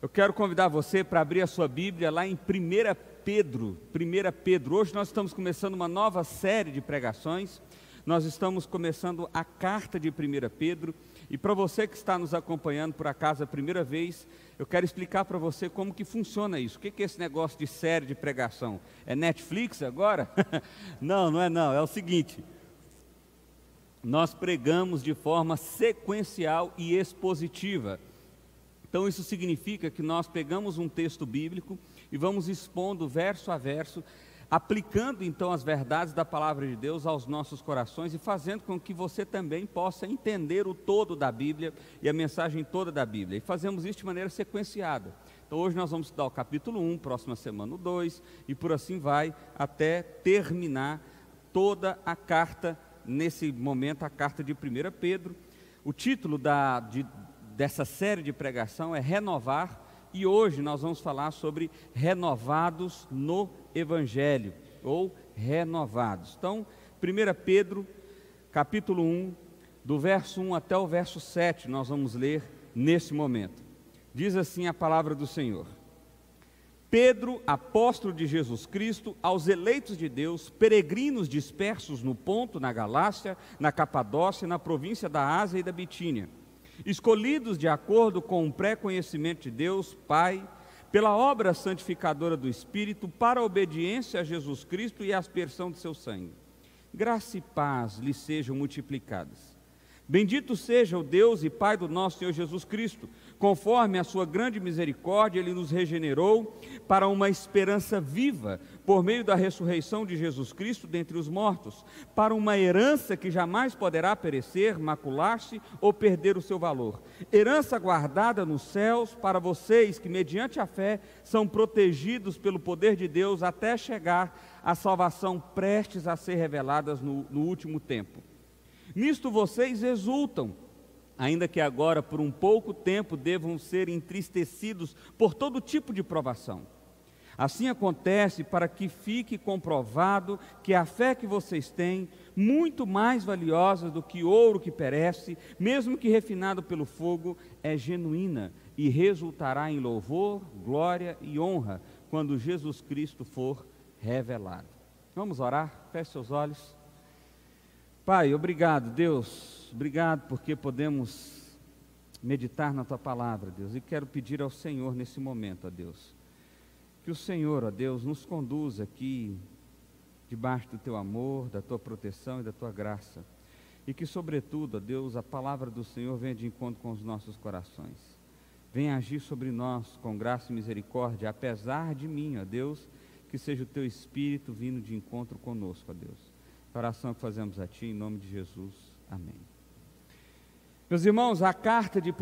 Eu quero convidar você para abrir a sua Bíblia lá em 1 Pedro. 1 Pedro. Hoje nós estamos começando uma nova série de pregações. Nós estamos começando a carta de 1 Pedro. E para você que está nos acompanhando por acaso a primeira vez, eu quero explicar para você como que funciona isso. O que é esse negócio de série de pregação? É Netflix agora? não, não é não. É o seguinte. Nós pregamos de forma sequencial e expositiva. Então, isso significa que nós pegamos um texto bíblico e vamos expondo verso a verso, aplicando então as verdades da palavra de Deus aos nossos corações e fazendo com que você também possa entender o todo da Bíblia e a mensagem toda da Bíblia. E fazemos isso de maneira sequenciada. Então, hoje nós vamos estudar o capítulo 1, próxima semana o 2, e por assim vai até terminar toda a carta, nesse momento, a carta de 1 Pedro. O título da, de, dessa série de pregação é Renovar, e hoje nós vamos falar sobre renovados no Evangelho, ou renovados. Então, 1 Pedro, capítulo 1, do verso 1 até o verso 7, nós vamos ler nesse momento. Diz assim a palavra do Senhor. Pedro, apóstolo de Jesus Cristo, aos eleitos de Deus, peregrinos dispersos no Ponto, na Galácia, na Capadócia, na província da Ásia e da Bitínia escolhidos de acordo com o pré-conhecimento de Deus, Pai, pela obra santificadora do Espírito, para a obediência a Jesus Cristo e a aspersão de seu sangue. Graça e paz lhe sejam multiplicadas. Bendito seja o Deus e Pai do nosso Senhor Jesus Cristo, conforme a sua grande misericórdia, ele nos regenerou para uma esperança viva, por meio da ressurreição de Jesus Cristo dentre os mortos, para uma herança que jamais poderá perecer, macular-se ou perder o seu valor. Herança guardada nos céus para vocês que, mediante a fé, são protegidos pelo poder de Deus até chegar à salvação prestes a ser reveladas no, no último tempo. Nisto vocês exultam, ainda que agora por um pouco tempo devam ser entristecidos por todo tipo de provação. Assim acontece para que fique comprovado que a fé que vocês têm, muito mais valiosa do que ouro que perece, mesmo que refinado pelo fogo, é genuína e resultará em louvor, glória e honra quando Jesus Cristo for revelado. Vamos orar? Feche seus olhos. Pai, obrigado, Deus, obrigado porque podemos meditar na tua palavra, Deus, e quero pedir ao Senhor nesse momento, ó Deus, que o Senhor, ó Deus, nos conduza aqui debaixo do teu amor, da tua proteção e da tua graça, e que, sobretudo, ó Deus, a palavra do Senhor venha de encontro com os nossos corações, venha agir sobre nós com graça e misericórdia, apesar de mim, ó Deus, que seja o teu Espírito vindo de encontro conosco, ó Deus oração que fazemos a Ti, em nome de Jesus. Amém. Meus irmãos, a carta de 1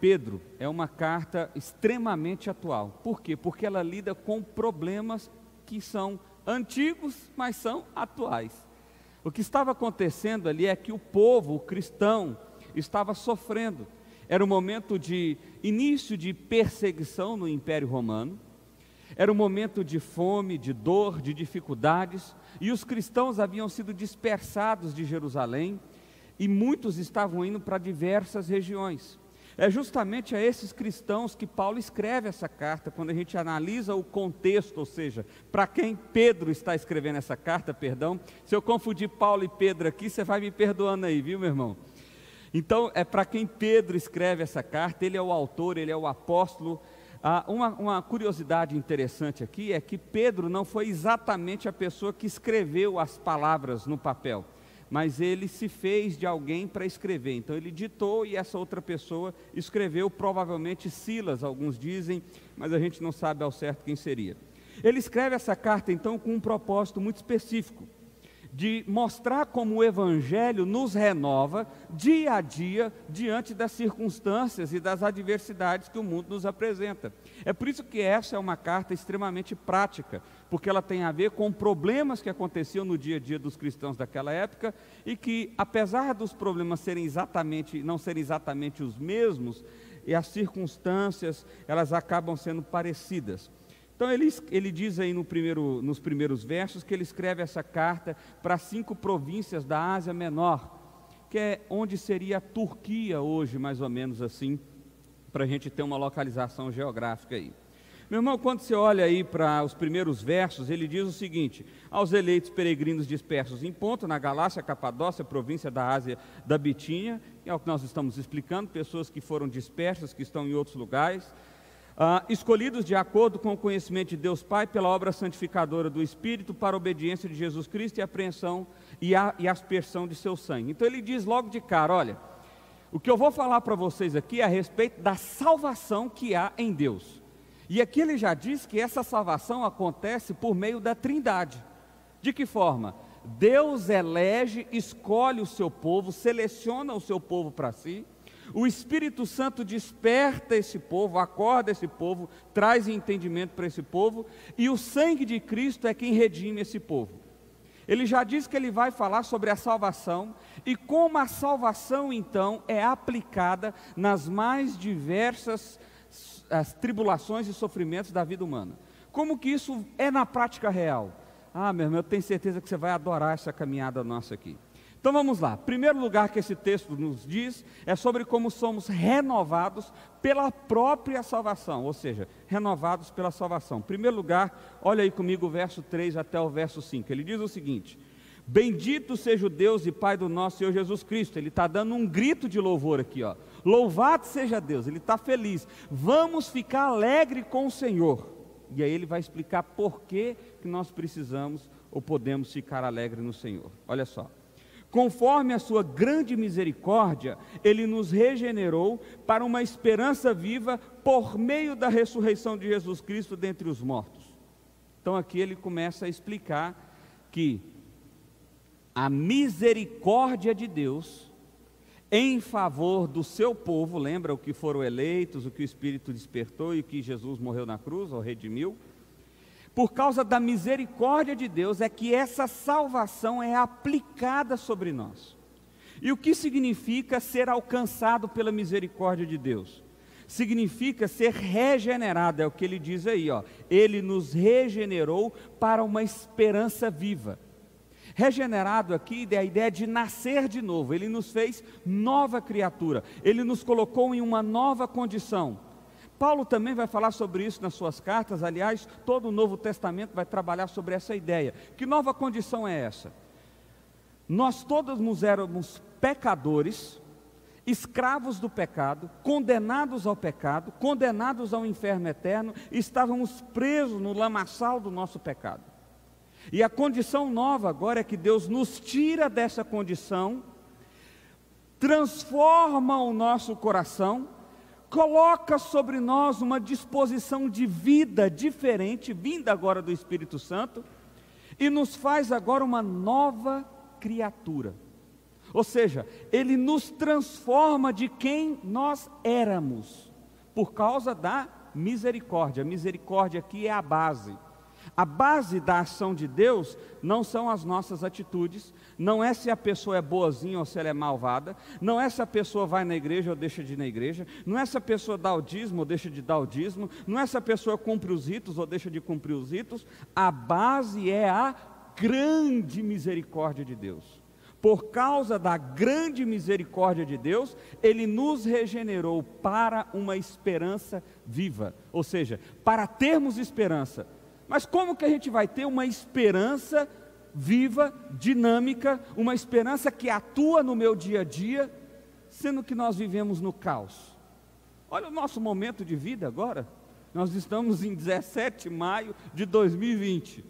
Pedro é uma carta extremamente atual. Por quê? Porque ela lida com problemas que são antigos, mas são atuais. O que estava acontecendo ali é que o povo, o cristão, estava sofrendo. Era um momento de início de perseguição no Império Romano era um momento de fome, de dor, de dificuldades, e os cristãos haviam sido dispersados de Jerusalém e muitos estavam indo para diversas regiões. É justamente a esses cristãos que Paulo escreve essa carta, quando a gente analisa o contexto, ou seja, para quem Pedro está escrevendo essa carta, perdão. Se eu confundir Paulo e Pedro aqui, você vai me perdoando aí, viu, meu irmão? Então, é para quem Pedro escreve essa carta, ele é o autor, ele é o apóstolo, ah, uma, uma curiosidade interessante aqui é que Pedro não foi exatamente a pessoa que escreveu as palavras no papel, mas ele se fez de alguém para escrever. Então ele ditou e essa outra pessoa escreveu, provavelmente Silas, alguns dizem, mas a gente não sabe ao certo quem seria. Ele escreve essa carta então com um propósito muito específico de mostrar como o Evangelho nos renova dia a dia diante das circunstâncias e das adversidades que o mundo nos apresenta. É por isso que essa é uma carta extremamente prática, porque ela tem a ver com problemas que aconteciam no dia a dia dos cristãos daquela época e que, apesar dos problemas serem exatamente, não serem exatamente os mesmos, e as circunstâncias elas acabam sendo parecidas. Então ele, ele diz aí no primeiro, nos primeiros versos que ele escreve essa carta para cinco províncias da Ásia Menor, que é onde seria a Turquia hoje, mais ou menos assim, para a gente ter uma localização geográfica aí. Meu irmão, quando você olha aí para os primeiros versos, ele diz o seguinte: aos eleitos peregrinos dispersos em ponto, na Galácia, Capadócia, província da Ásia, da Bitínia, é o que nós estamos explicando, pessoas que foram dispersas, que estão em outros lugares, uh, escolhidos de acordo com o conhecimento de Deus Pai, pela obra santificadora do Espírito, para a obediência de Jesus Cristo e apreensão e a, e aspersão de seu sangue. Então ele diz logo de cara: olha, o que eu vou falar para vocês aqui é a respeito da salvação que há em Deus. E aqui ele já diz que essa salvação acontece por meio da Trindade. De que forma? Deus elege, escolhe o seu povo, seleciona o seu povo para si. O Espírito Santo desperta esse povo, acorda esse povo, traz entendimento para esse povo, e o sangue de Cristo é quem redime esse povo. Ele já diz que ele vai falar sobre a salvação e como a salvação então é aplicada nas mais diversas as tribulações e sofrimentos da vida humana. Como que isso é na prática real? Ah, meu irmão, eu tenho certeza que você vai adorar essa caminhada nossa aqui. Então vamos lá. Primeiro lugar que esse texto nos diz é sobre como somos renovados pela própria salvação, ou seja, renovados pela salvação. Primeiro lugar, olha aí comigo o verso 3 até o verso 5. Ele diz o seguinte: Bendito seja o Deus e Pai do nosso Senhor Jesus Cristo. Ele está dando um grito de louvor aqui, ó. Louvado seja Deus, ele está feliz. Vamos ficar alegre com o Senhor. E aí ele vai explicar por que, que nós precisamos ou podemos ficar alegre no Senhor. Olha só. Conforme a sua grande misericórdia, ele nos regenerou para uma esperança viva por meio da ressurreição de Jesus Cristo dentre os mortos. Então aqui ele começa a explicar que a misericórdia de Deus em favor do seu povo, lembra o que foram eleitos, o que o Espírito despertou e o que Jesus morreu na cruz, ou redimiu? Por causa da misericórdia de Deus é que essa salvação é aplicada sobre nós. E o que significa ser alcançado pela misericórdia de Deus? Significa ser regenerado, é o que ele diz aí, ó. Ele nos regenerou para uma esperança viva. Regenerado aqui é a ideia de nascer de novo, ele nos fez nova criatura, ele nos colocou em uma nova condição. Paulo também vai falar sobre isso nas suas cartas, aliás, todo o Novo Testamento vai trabalhar sobre essa ideia. Que nova condição é essa? Nós todos éramos pecadores, escravos do pecado, condenados ao pecado, condenados ao inferno eterno, estávamos presos no lamaçal do nosso pecado. E a condição nova agora é que Deus nos tira dessa condição, transforma o nosso coração, coloca sobre nós uma disposição de vida diferente, vinda agora do Espírito Santo, e nos faz agora uma nova criatura. Ou seja, Ele nos transforma de quem nós éramos, por causa da misericórdia. A misericórdia aqui é a base. A base da ação de Deus não são as nossas atitudes, não é se a pessoa é boazinha ou se ela é malvada, não é se a pessoa vai na igreja ou deixa de ir na igreja, não é se a pessoa dá o dízimo ou deixa de dar o dízimo, não é se a pessoa cumpre os ritos ou deixa de cumprir os ritos, a base é a grande misericórdia de Deus. Por causa da grande misericórdia de Deus, Ele nos regenerou para uma esperança viva, ou seja, para termos esperança mas como que a gente vai ter uma esperança viva, dinâmica, uma esperança que atua no meu dia a dia, sendo que nós vivemos no caos? Olha o nosso momento de vida agora. Nós estamos em 17 de maio de 2020.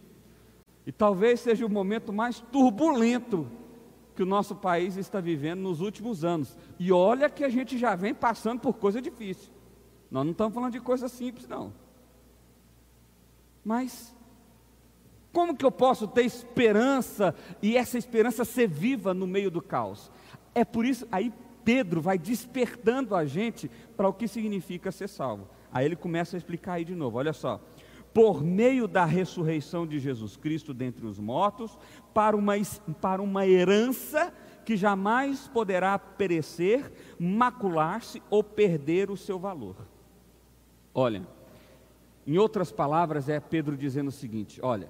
E talvez seja o momento mais turbulento que o nosso país está vivendo nos últimos anos. E olha que a gente já vem passando por coisa difícil. Nós não estamos falando de coisa simples, não. Mas como que eu posso ter esperança e essa esperança ser viva no meio do caos? É por isso, aí Pedro vai despertando a gente para o que significa ser salvo. Aí ele começa a explicar aí de novo, olha só. Por meio da ressurreição de Jesus Cristo dentre os mortos, para uma, para uma herança que jamais poderá perecer, macular-se ou perder o seu valor. Olha, em outras palavras, é Pedro dizendo o seguinte: olha,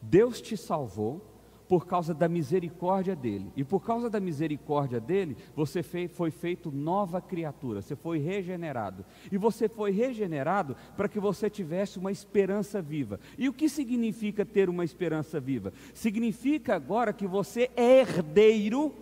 Deus te salvou por causa da misericórdia dele. E por causa da misericórdia dele, você foi feito nova criatura, você foi regenerado. E você foi regenerado para que você tivesse uma esperança viva. E o que significa ter uma esperança viva? Significa agora que você é herdeiro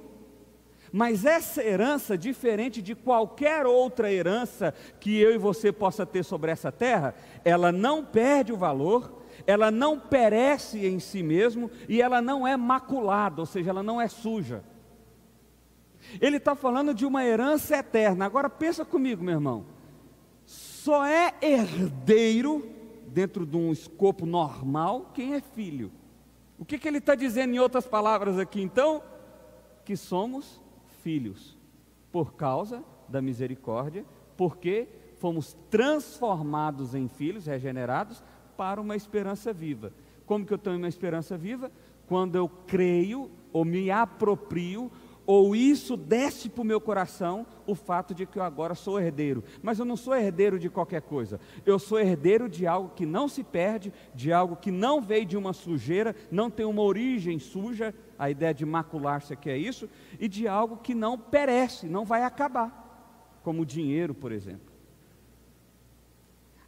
mas essa herança, diferente de qualquer outra herança que eu e você possa ter sobre essa terra, ela não perde o valor, ela não perece em si mesmo e ela não é maculada, ou seja, ela não é suja. Ele está falando de uma herança eterna. Agora pensa comigo, meu irmão. Só é herdeiro, dentro de um escopo normal, quem é filho. O que, que ele está dizendo em outras palavras aqui, então? Que somos filhos, por causa da misericórdia, porque fomos transformados em filhos, regenerados, para uma esperança viva. Como que eu tenho uma esperança viva? Quando eu creio ou me aproprio ou isso desce para o meu coração o fato de que eu agora sou herdeiro. Mas eu não sou herdeiro de qualquer coisa. Eu sou herdeiro de algo que não se perde, de algo que não veio de uma sujeira, não tem uma origem suja, a ideia de macular-se aqui é isso, e de algo que não perece, não vai acabar, como o dinheiro, por exemplo.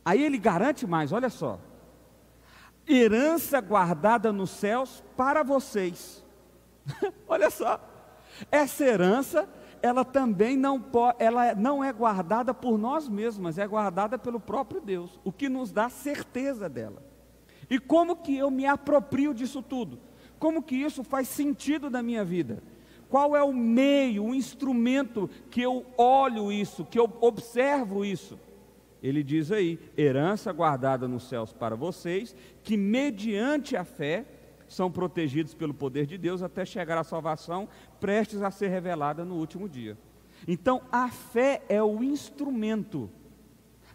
Aí ele garante mais, olha só herança guardada nos céus para vocês. Olha só, essa herança, ela também não, ela não é guardada por nós mesmos, é guardada pelo próprio Deus, o que nos dá certeza dela. E como que eu me aproprio disso tudo? Como que isso faz sentido na minha vida? Qual é o meio, o instrumento que eu olho isso, que eu observo isso? Ele diz aí: herança guardada nos céus para vocês, que mediante a fé são protegidos pelo poder de Deus até chegar à salvação, prestes a ser revelada no último dia. Então, a fé é o instrumento,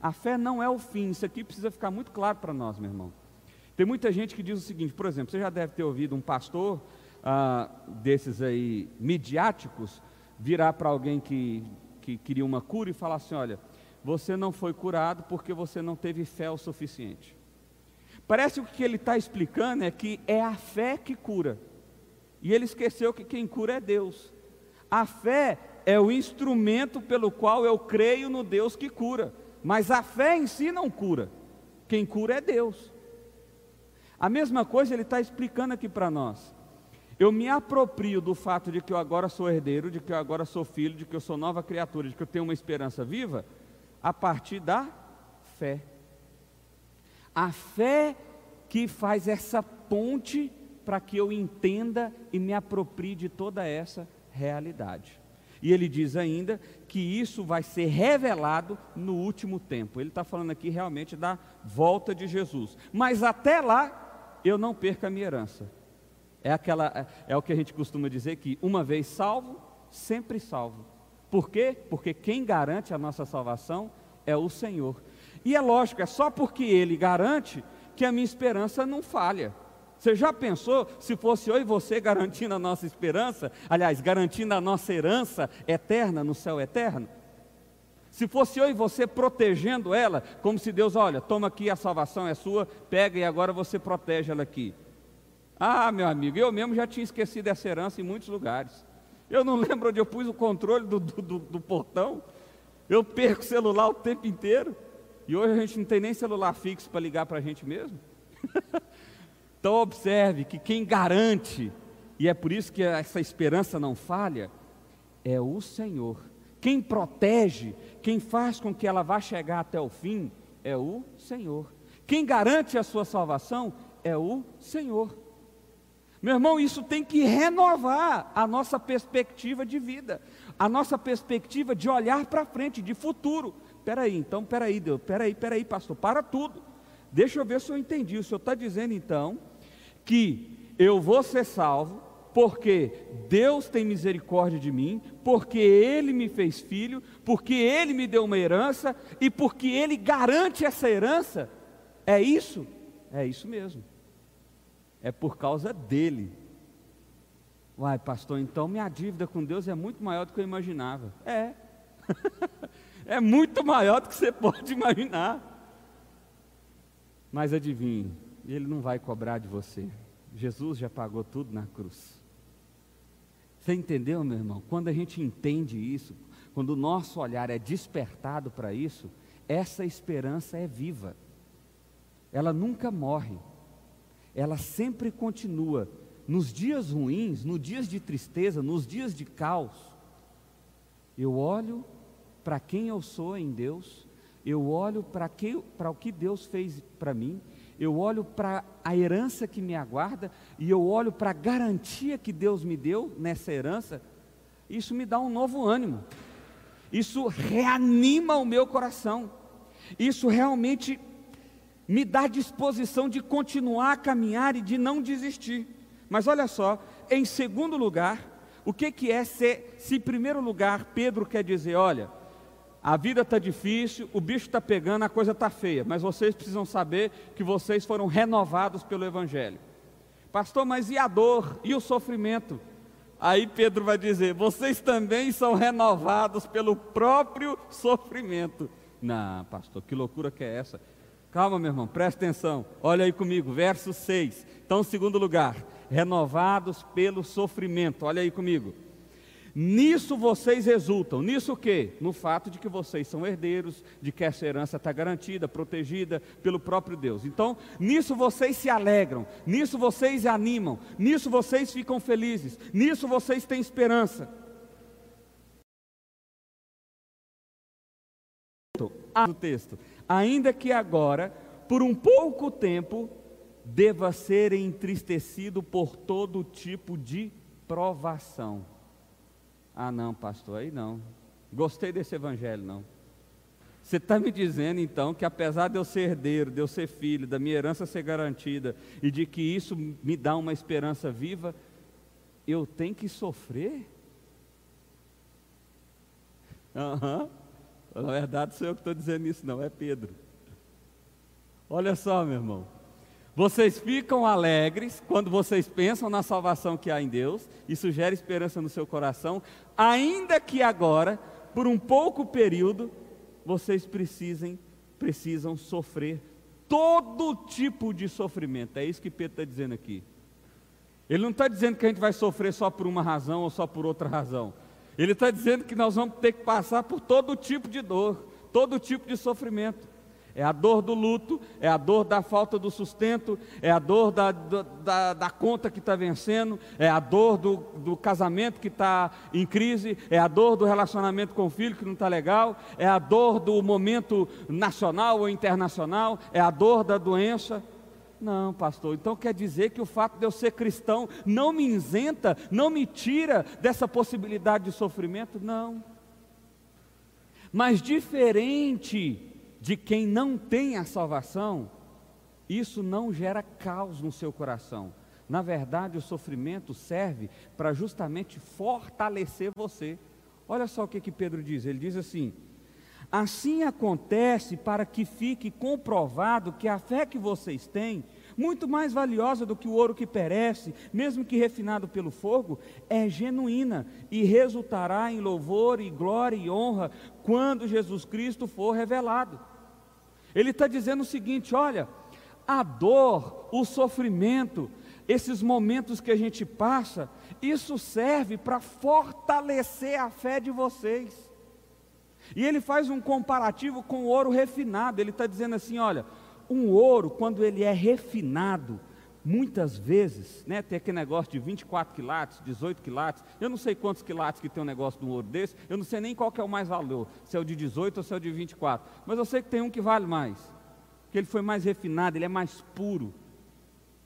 a fé não é o fim. Isso aqui precisa ficar muito claro para nós, meu irmão. Tem muita gente que diz o seguinte, por exemplo, você já deve ter ouvido um pastor ah, desses aí midiáticos virar para alguém que, que queria uma cura e falar assim: olha você não foi curado porque você não teve fé o suficiente. Parece que o que ele está explicando é que é a fé que cura. E ele esqueceu que quem cura é Deus. A fé é o instrumento pelo qual eu creio no Deus que cura. Mas a fé em si não cura. Quem cura é Deus. A mesma coisa ele está explicando aqui para nós. Eu me aproprio do fato de que eu agora sou herdeiro, de que eu agora sou filho, de que eu sou nova criatura, de que eu tenho uma esperança viva a partir da fé. A fé que faz essa ponte para que eu entenda e me aproprie de toda essa realidade. E ele diz ainda que isso vai ser revelado no último tempo. Ele está falando aqui realmente da volta de Jesus. Mas até lá, eu não perca a minha herança. É, aquela, é o que a gente costuma dizer que uma vez salvo, sempre salvo. Por quê? Porque quem garante a nossa salvação é o Senhor. E é lógico, é só porque Ele garante que a minha esperança não falha. Você já pensou se fosse eu e você garantindo a nossa esperança, aliás, garantindo a nossa herança eterna no céu eterno? Se fosse eu e você protegendo ela, como se Deus, olha, toma aqui a salvação é sua, pega e agora você protege ela aqui. Ah, meu amigo, eu mesmo já tinha esquecido essa herança em muitos lugares. Eu não lembro onde eu pus o controle do, do, do portão. Eu perco o celular o tempo inteiro. E hoje a gente não tem nem celular fixo para ligar para a gente mesmo. então observe que quem garante, e é por isso que essa esperança não falha, é o Senhor. Quem protege, quem faz com que ela vá chegar até o fim, é o Senhor. Quem garante a sua salvação é o Senhor. Meu irmão, isso tem que renovar a nossa perspectiva de vida, a nossa perspectiva de olhar para frente, de futuro. Peraí, então, peraí, Deus, peraí, peraí, pastor, para tudo. Deixa eu ver se eu entendi. O senhor está dizendo então que eu vou ser salvo, porque Deus tem misericórdia de mim, porque Ele me fez filho, porque Ele me deu uma herança e porque Ele garante essa herança. É isso? É isso mesmo é por causa dele. Uai, pastor, então minha dívida com Deus é muito maior do que eu imaginava. É. é muito maior do que você pode imaginar. Mas adivinhe, ele não vai cobrar de você. Jesus já pagou tudo na cruz. Você entendeu, meu irmão? Quando a gente entende isso, quando o nosso olhar é despertado para isso, essa esperança é viva. Ela nunca morre. Ela sempre continua. Nos dias ruins, nos dias de tristeza, nos dias de caos, eu olho para quem eu sou em Deus, eu olho para o que Deus fez para mim, eu olho para a herança que me aguarda e eu olho para a garantia que Deus me deu nessa herança, isso me dá um novo ânimo, isso reanima o meu coração, isso realmente me dá disposição de continuar a caminhar e de não desistir. Mas olha só, em segundo lugar, o que, que é ser, se em primeiro lugar Pedro quer dizer, olha, a vida está difícil, o bicho está pegando, a coisa está feia, mas vocês precisam saber que vocês foram renovados pelo Evangelho. Pastor, mas e a dor e o sofrimento? Aí Pedro vai dizer: vocês também são renovados pelo próprio sofrimento. Não, pastor, que loucura que é essa? Calma, meu irmão, presta atenção. Olha aí comigo, verso 6. Então, segundo lugar, renovados pelo sofrimento. Olha aí comigo. Nisso vocês exultam. Nisso o quê? No fato de que vocês são herdeiros, de que essa herança está garantida, protegida pelo próprio Deus. Então, nisso vocês se alegram, nisso vocês animam, nisso vocês ficam felizes, nisso vocês têm esperança. O texto. Ainda que agora, por um pouco tempo, deva ser entristecido por todo tipo de provação ah, não, pastor, aí não. Gostei desse evangelho, não. Você está me dizendo então que apesar de eu ser herdeiro, de eu ser filho, da minha herança ser garantida e de que isso me dá uma esperança viva, eu tenho que sofrer? Aham. Uhum. Na verdade, sou eu que estou dizendo isso, não, é Pedro. Olha só, meu irmão. Vocês ficam alegres quando vocês pensam na salvação que há em Deus, isso gera esperança no seu coração, ainda que agora, por um pouco período, vocês precisem, precisam sofrer todo tipo de sofrimento. É isso que Pedro está dizendo aqui. Ele não está dizendo que a gente vai sofrer só por uma razão ou só por outra razão. Ele está dizendo que nós vamos ter que passar por todo tipo de dor, todo tipo de sofrimento. É a dor do luto, é a dor da falta do sustento, é a dor da, da, da conta que está vencendo, é a dor do, do casamento que está em crise, é a dor do relacionamento com o filho que não está legal, é a dor do momento nacional ou internacional, é a dor da doença. Não, pastor, então quer dizer que o fato de eu ser cristão não me isenta, não me tira dessa possibilidade de sofrimento? Não. Mas diferente de quem não tem a salvação, isso não gera caos no seu coração. Na verdade, o sofrimento serve para justamente fortalecer você. Olha só o que, que Pedro diz: ele diz assim: Assim acontece para que fique comprovado que a fé que vocês têm, muito mais valiosa do que o ouro que perece, mesmo que refinado pelo fogo, é genuína e resultará em louvor e glória e honra quando Jesus Cristo for revelado. Ele está dizendo o seguinte: olha, a dor, o sofrimento, esses momentos que a gente passa, isso serve para fortalecer a fé de vocês. E ele faz um comparativo com o ouro refinado. Ele está dizendo assim: olha, um ouro, quando ele é refinado, muitas vezes, né, tem aquele negócio de 24 quilates, 18 quilates, eu não sei quantos quilates que tem um negócio de um ouro desse, eu não sei nem qual que é o mais valor, se é o de 18 ou se é o de 24, mas eu sei que tem um que vale mais, que ele foi mais refinado, ele é mais puro.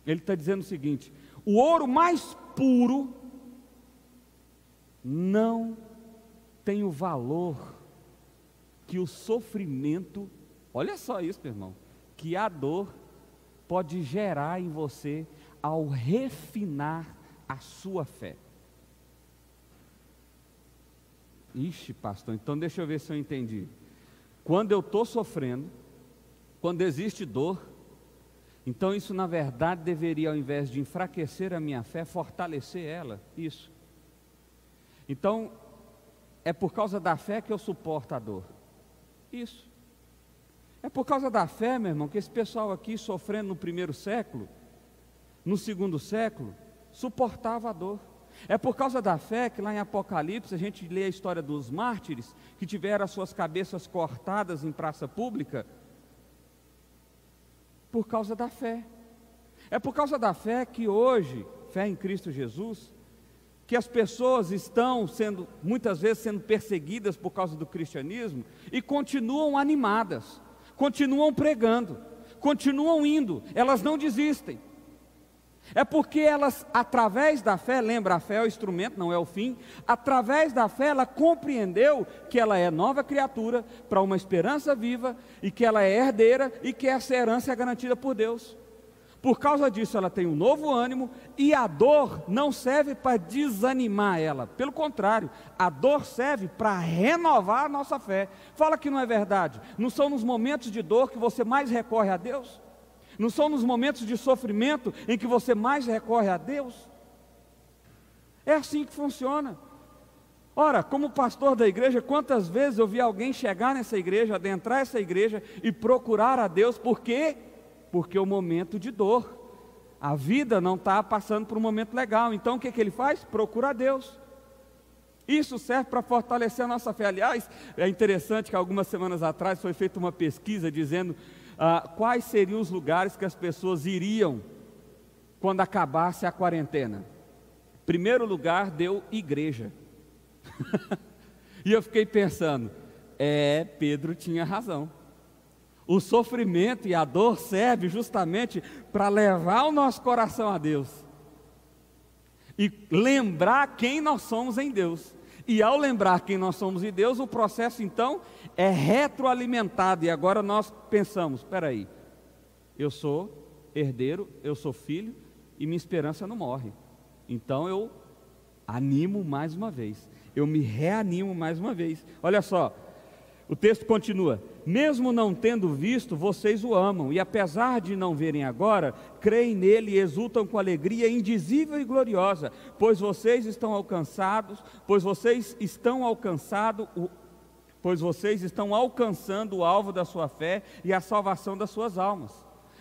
Ele está dizendo o seguinte: o ouro mais puro não tem o valor que o sofrimento, olha só isso, meu irmão, que a dor pode gerar em você ao refinar a sua fé. Ixi, pastor, então deixa eu ver se eu entendi. Quando eu estou sofrendo, quando existe dor, então isso na verdade deveria, ao invés de enfraquecer a minha fé, fortalecer ela. Isso. Então, é por causa da fé que eu suporto a dor. Isso. É por causa da fé, meu irmão, que esse pessoal aqui sofrendo no primeiro século, no segundo século, suportava a dor. É por causa da fé que lá em Apocalipse a gente lê a história dos mártires que tiveram as suas cabeças cortadas em praça pública. Por causa da fé. É por causa da fé que hoje, fé em Cristo Jesus, que as pessoas estão sendo, muitas vezes, sendo perseguidas por causa do cristianismo e continuam animadas, continuam pregando, continuam indo, elas não desistem. É porque elas, através da fé, lembra, a fé é o instrumento, não é o fim, através da fé ela compreendeu que ela é nova criatura para uma esperança viva e que ela é herdeira e que essa herança é garantida por Deus. Por causa disso, ela tem um novo ânimo e a dor não serve para desanimar ela. Pelo contrário, a dor serve para renovar a nossa fé. Fala que não é verdade. Não são nos momentos de dor que você mais recorre a Deus? Não são nos momentos de sofrimento em que você mais recorre a Deus? É assim que funciona. Ora, como pastor da igreja, quantas vezes eu vi alguém chegar nessa igreja, adentrar essa igreja e procurar a Deus, por quê? Porque é o momento de dor. A vida não está passando por um momento legal. Então o que, que ele faz? Procura a Deus. Isso serve para fortalecer a nossa fé. Aliás, é interessante que algumas semanas atrás foi feita uma pesquisa dizendo ah, quais seriam os lugares que as pessoas iriam quando acabasse a quarentena. Primeiro lugar deu igreja. e eu fiquei pensando, é, Pedro tinha razão. O sofrimento e a dor serve justamente para levar o nosso coração a Deus e lembrar quem nós somos em Deus. E ao lembrar quem nós somos em Deus, o processo então é retroalimentado. E agora nós pensamos: espera aí, eu sou herdeiro, eu sou filho e minha esperança não morre. Então eu animo mais uma vez, eu me reanimo mais uma vez. Olha só, o texto continua: mesmo não tendo visto, vocês o amam, e apesar de não verem agora, creem nele e exultam com alegria indizível e gloriosa, pois vocês estão alcançados, pois vocês estão alcançado o pois vocês estão alcançando o alvo da sua fé e a salvação das suas almas.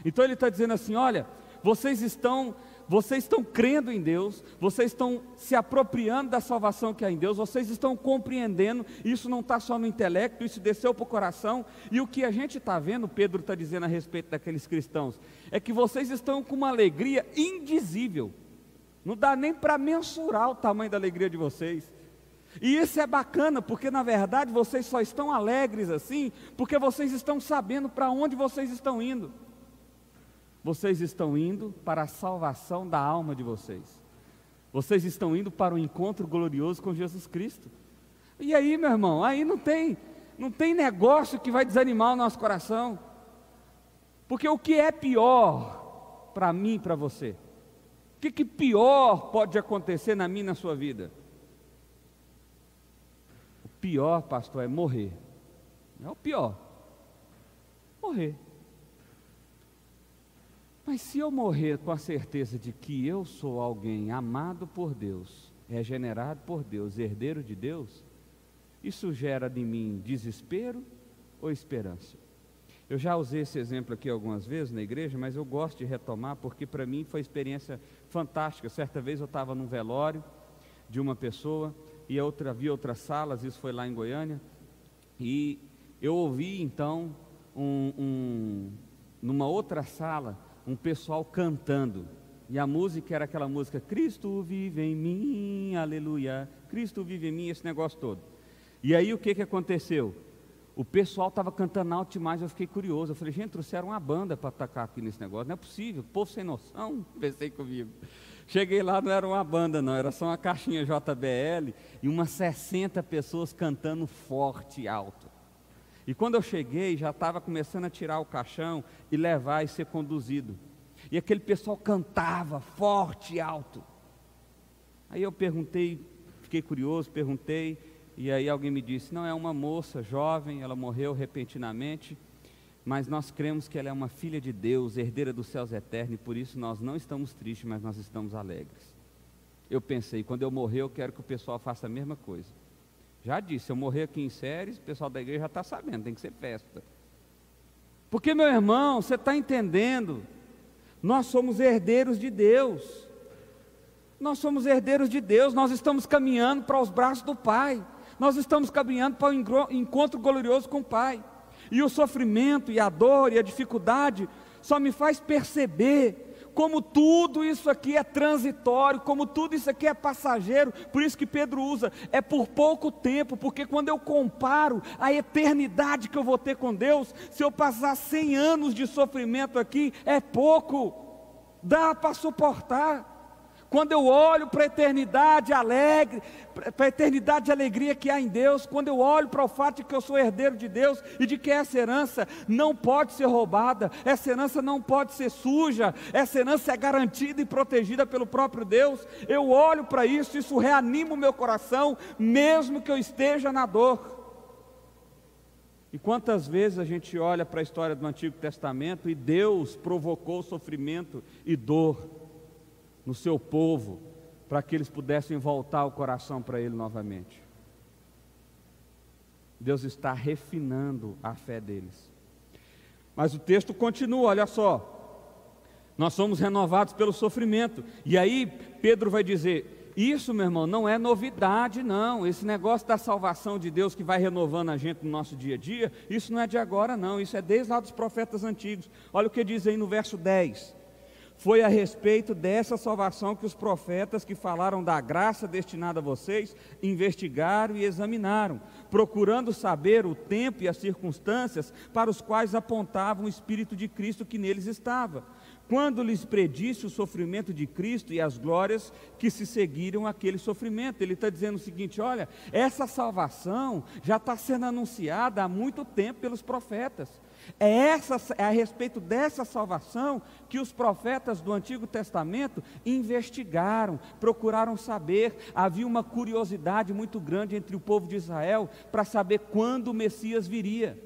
Então ele está dizendo assim: olha, vocês estão vocês estão crendo em Deus, vocês estão se apropriando da salvação que há em Deus, vocês estão compreendendo, isso não está só no intelecto, isso desceu para o coração, e o que a gente está vendo, Pedro está dizendo a respeito daqueles cristãos, é que vocês estão com uma alegria indizível, não dá nem para mensurar o tamanho da alegria de vocês. E isso é bacana, porque na verdade vocês só estão alegres assim, porque vocês estão sabendo para onde vocês estão indo vocês estão indo para a salvação da alma de vocês. Vocês estão indo para o um encontro glorioso com Jesus Cristo. E aí, meu irmão, aí não tem, não tem negócio que vai desanimar o nosso coração. Porque o que é pior para mim e para você? O que, que pior pode acontecer na minha e na sua vida? O pior, pastor, é morrer. É o pior. Morrer. Mas se eu morrer com a certeza de que eu sou alguém amado por Deus, regenerado por Deus, herdeiro de Deus, isso gera de mim desespero ou esperança? Eu já usei esse exemplo aqui algumas vezes na igreja, mas eu gosto de retomar porque para mim foi experiência fantástica. Certa vez eu estava num velório de uma pessoa e outra havia outras salas, isso foi lá em Goiânia, e eu ouvi então um, um, numa outra sala um pessoal cantando. E a música era aquela música: Cristo vive em mim, aleluia. Cristo vive em mim, esse negócio todo. E aí o que, que aconteceu? O pessoal estava cantando alto demais, eu fiquei curioso. Eu falei, gente, trouxeram uma banda para atacar aqui nesse negócio. Não é possível, povo sem noção. Pensei comigo. Cheguei lá, não era uma banda, não, era só uma caixinha JBL e umas 60 pessoas cantando forte e alto. E quando eu cheguei, já estava começando a tirar o caixão e levar e ser conduzido. E aquele pessoal cantava forte e alto. Aí eu perguntei, fiquei curioso, perguntei, e aí alguém me disse: não, é uma moça jovem, ela morreu repentinamente, mas nós cremos que ela é uma filha de Deus, herdeira dos céus eternos, e por isso nós não estamos tristes, mas nós estamos alegres. Eu pensei: quando eu morrer, eu quero que o pessoal faça a mesma coisa. Já disse, se eu morrer aqui em séries, o pessoal da igreja já está sabendo, tem que ser festa. Porque, meu irmão, você está entendendo? Nós somos herdeiros de Deus. Nós somos herdeiros de Deus, nós estamos caminhando para os braços do Pai. Nós estamos caminhando para o encontro glorioso com o Pai. E o sofrimento e a dor e a dificuldade só me faz perceber como tudo isso aqui é transitório, como tudo isso aqui é passageiro, por isso que Pedro usa, é por pouco tempo, porque quando eu comparo a eternidade que eu vou ter com Deus, se eu passar 100 anos de sofrimento aqui, é pouco, dá para suportar. Quando eu olho para a eternidade alegre, para a eternidade de alegria que há em Deus, quando eu olho para o fato de que eu sou herdeiro de Deus e de que essa herança não pode ser roubada, essa herança não pode ser suja, essa herança é garantida e protegida pelo próprio Deus, eu olho para isso, isso reanima o meu coração, mesmo que eu esteja na dor. E quantas vezes a gente olha para a história do Antigo Testamento e Deus provocou sofrimento e dor no seu povo, para que eles pudessem voltar o coração para Ele novamente. Deus está refinando a fé deles. Mas o texto continua, olha só. Nós somos renovados pelo sofrimento. E aí Pedro vai dizer: Isso, meu irmão, não é novidade, não. Esse negócio da salvação de Deus que vai renovando a gente no nosso dia a dia, isso não é de agora, não. Isso é desde lá dos profetas antigos. Olha o que diz aí no verso 10. Foi a respeito dessa salvação que os profetas que falaram da graça destinada a vocês investigaram e examinaram, procurando saber o tempo e as circunstâncias para os quais apontavam o Espírito de Cristo que neles estava quando lhes predisse o sofrimento de Cristo e as glórias que se seguiram aquele sofrimento. Ele está dizendo o seguinte: olha, essa salvação já está sendo anunciada há muito tempo pelos profetas. É, essa, é a respeito dessa salvação que os profetas do Antigo Testamento investigaram, procuraram saber. Havia uma curiosidade muito grande entre o povo de Israel para saber quando o Messias viria.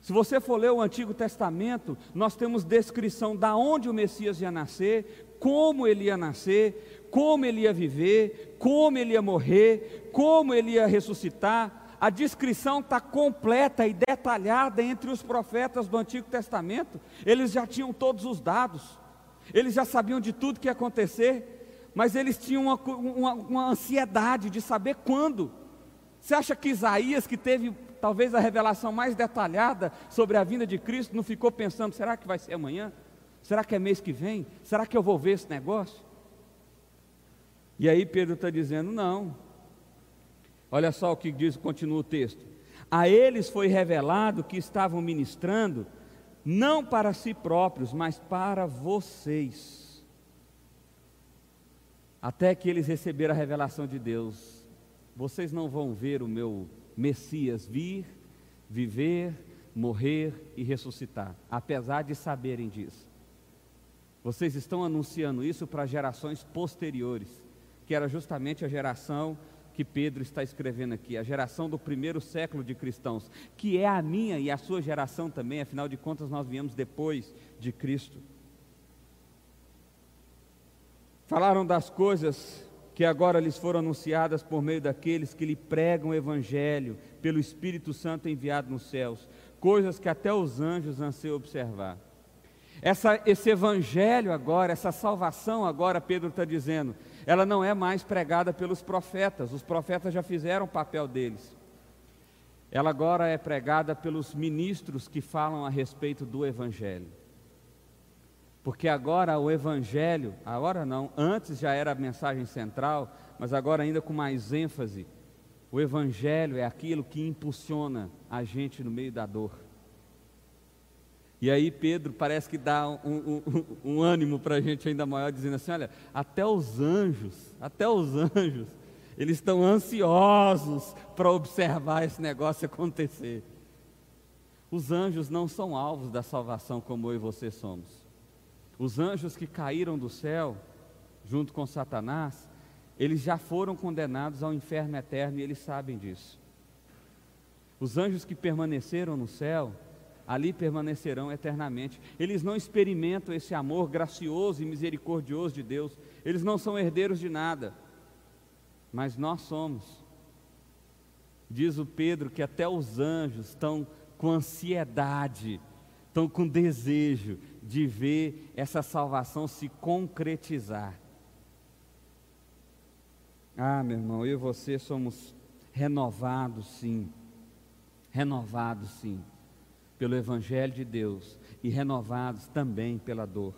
Se você for ler o Antigo Testamento, nós temos descrição da onde o Messias ia nascer, como ele ia nascer, como ele ia viver, como ele ia morrer, como ele ia ressuscitar a descrição está completa e detalhada entre os profetas do Antigo Testamento. Eles já tinham todos os dados, eles já sabiam de tudo que ia acontecer, mas eles tinham uma, uma, uma ansiedade de saber quando. Você acha que Isaías, que teve talvez a revelação mais detalhada sobre a vinda de Cristo, não ficou pensando: será que vai ser amanhã? Será que é mês que vem? Será que eu vou ver esse negócio? E aí Pedro está dizendo: não, Olha só o que diz, continua o texto. A eles foi revelado que estavam ministrando não para si próprios, mas para vocês. Até que eles receberam a revelação de Deus. Vocês não vão ver o meu Messias vir, viver, morrer e ressuscitar, apesar de saberem disso. Vocês estão anunciando isso para gerações posteriores, que era justamente a geração que Pedro está escrevendo aqui, a geração do primeiro século de cristãos, que é a minha e a sua geração também, afinal de contas nós viemos depois de Cristo. Falaram das coisas que agora lhes foram anunciadas por meio daqueles que lhe pregam o Evangelho, pelo Espírito Santo enviado nos céus, coisas que até os anjos anseiam observar. Essa, esse Evangelho agora, essa salvação agora, Pedro está dizendo, ela não é mais pregada pelos profetas, os profetas já fizeram o papel deles. Ela agora é pregada pelos ministros que falam a respeito do Evangelho. Porque agora o Evangelho, agora não, antes já era a mensagem central, mas agora ainda com mais ênfase, o Evangelho é aquilo que impulsiona a gente no meio da dor. E aí Pedro parece que dá um, um, um ânimo para a gente ainda maior, dizendo assim: olha, até os anjos, até os anjos, eles estão ansiosos para observar esse negócio acontecer. Os anjos não são alvos da salvação como eu e você somos. Os anjos que caíram do céu, junto com Satanás, eles já foram condenados ao inferno eterno e eles sabem disso. Os anjos que permaneceram no céu, ali permanecerão eternamente. Eles não experimentam esse amor gracioso e misericordioso de Deus, eles não são herdeiros de nada, mas nós somos. Diz o Pedro que até os anjos estão com ansiedade, estão com desejo de ver essa salvação se concretizar. Ah, meu irmão, eu e você somos renovados, sim. Renovados, sim, pelo Evangelho de Deus e renovados também pela dor.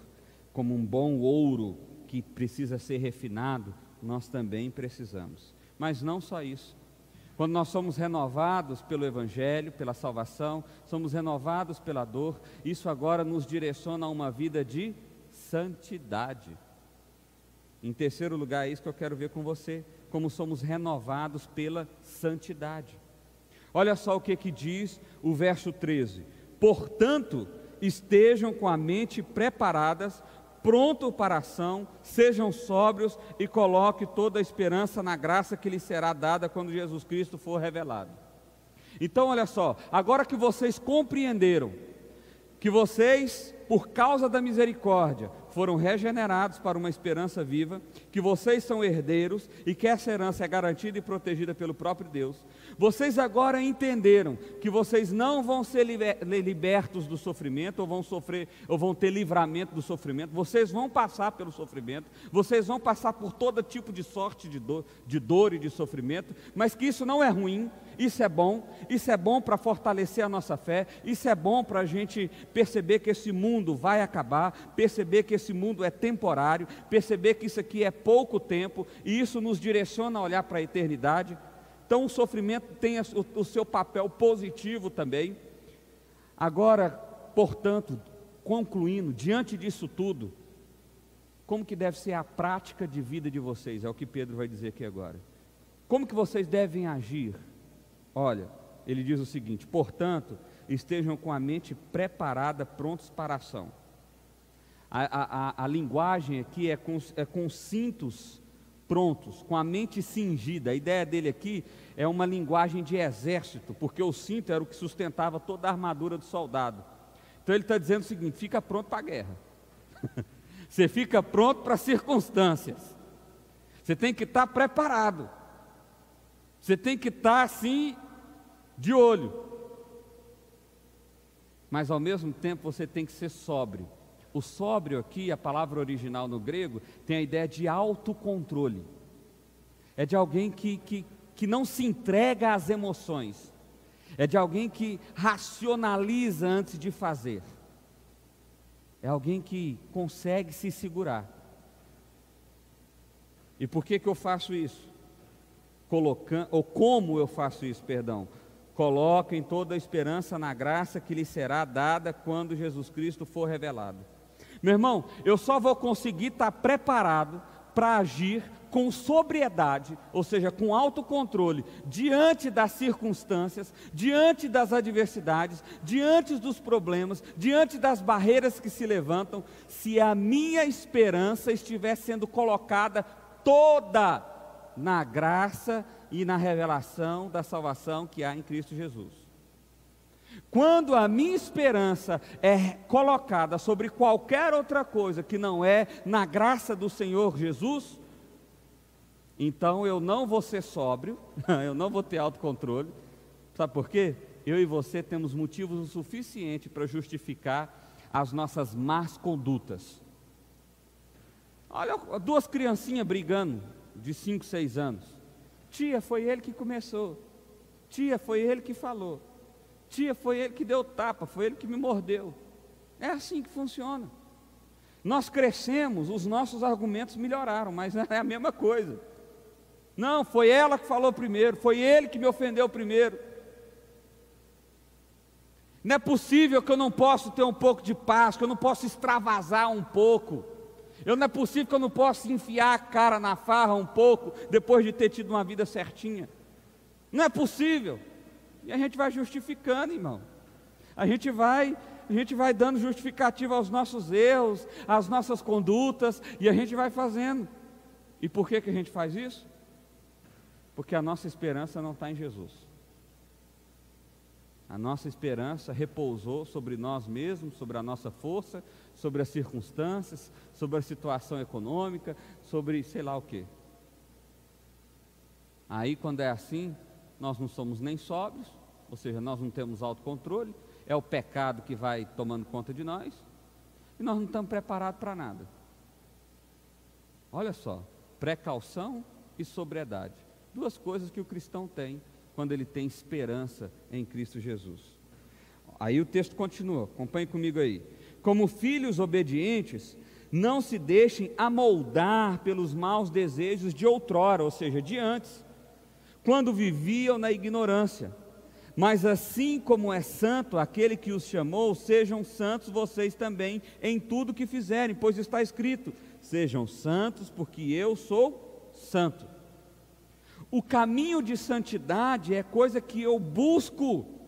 Como um bom ouro que precisa ser refinado, nós também precisamos. Mas não só isso. Quando nós somos renovados pelo Evangelho, pela salvação, somos renovados pela dor, isso agora nos direciona a uma vida de santidade. Em terceiro lugar, é isso que eu quero ver com você, como somos renovados pela santidade. Olha só o que, que diz o verso 13: Portanto, estejam com a mente preparadas, pronto para a ação, sejam sóbrios e coloque toda a esperança na graça que lhes será dada quando Jesus Cristo for revelado. Então, olha só, agora que vocês compreenderam que vocês, por causa da misericórdia, foram regenerados para uma esperança viva, que vocês são herdeiros e que essa herança é garantida e protegida pelo próprio Deus. Vocês agora entenderam que vocês não vão ser libertos do sofrimento ou vão sofrer ou vão ter livramento do sofrimento. Vocês vão passar pelo sofrimento, vocês vão passar por todo tipo de sorte de dor, de dor e de sofrimento, mas que isso não é ruim, isso é bom, isso é bom para fortalecer a nossa fé, isso é bom para a gente perceber que esse mundo vai acabar, perceber que esse mundo é temporário, perceber que isso aqui é pouco tempo e isso nos direciona a olhar para a eternidade. Então o sofrimento tem o, seu papel positivo também. Agora, portanto, concluindo, diante disso tudo, como que deve ser a prática de vida de vocês? É o que Pedro vai dizer aqui agora. Como que vocês devem agir? Olha, ele diz o seguinte: portanto, estejam com a mente preparada, prontos para a ação. A, a, a, linguagem aqui é com, é com cintos prontos, com a mente cingida. A ideia dele aqui é uma linguagem de exército, porque o cinto era o que sustentava toda a armadura do soldado. Então ele está dizendo o seguinte: fica pronto para a guerra. Você fica pronto para as circunstâncias. Você tem que estar tá preparado. Você tem que estar tá, assim, de olho. Mas ao mesmo tempo você tem que ser sóbrio. O sóbrio aqui, a palavra original no grego, tem a ideia de autocontrole. É de alguém que, que, que não se entrega às emoções. É de alguém que racionaliza antes de fazer. É alguém que consegue se segurar. E por que, que eu faço isso? Colocando, ou como eu faço isso, perdão? Coloquem toda a esperança na graça que lhe será dada quando Jesus Cristo for revelado. Meu irmão, eu só vou conseguir estar preparado para agir com sobriedade, ou seja, com autocontrole, diante das circunstâncias, diante das adversidades, diante dos problemas, diante das barreiras que se levantam, se a minha esperança estiver sendo colocada toda na graça e na revelação da salvação que há em Cristo Jesus. Quando a minha esperança é colocada sobre qualquer outra coisa que não é na graça do Senhor Jesus, então eu não vou ser sóbrio, eu não vou ter autocontrole. Sabe por quê? Eu e você temos motivos o suficiente para justificar as nossas más condutas. Olha, duas criancinhas brigando, de 5, 6 anos. Tia, foi ele que começou. Tia, foi ele que falou. Tia, foi ele que deu tapa, foi ele que me mordeu. É assim que funciona. Nós crescemos, os nossos argumentos melhoraram, mas é a mesma coisa. Não, foi ela que falou primeiro, foi ele que me ofendeu primeiro. Não é possível que eu não possa ter um pouco de paz, que eu não possa extravasar um pouco. Eu não é possível que eu não possa enfiar a cara na farra um pouco depois de ter tido uma vida certinha. Não é possível. E a gente vai justificando, irmão. A gente vai, a gente vai dando justificativa aos nossos erros, às nossas condutas, e a gente vai fazendo. E por que, que a gente faz isso? Porque a nossa esperança não está em Jesus. A nossa esperança repousou sobre nós mesmos, sobre a nossa força, sobre as circunstâncias, sobre a situação econômica, sobre sei lá o que. Aí, quando é assim, nós não somos nem sóbrios, ou seja, nós não temos autocontrole, é o pecado que vai tomando conta de nós. e nós não estamos preparados para nada. Olha só, precaução e sobriedade. Duas coisas que o cristão tem quando ele tem esperança em Cristo Jesus. Aí o texto continua, acompanhe comigo aí. Como filhos obedientes, não se deixem amoldar pelos maus desejos de outrora, ou seja, de antes, quando viviam na ignorância. Mas assim como é santo aquele que os chamou, sejam santos vocês também em tudo que fizerem, pois está escrito: sejam santos, porque eu sou santo. O caminho de santidade é coisa que eu busco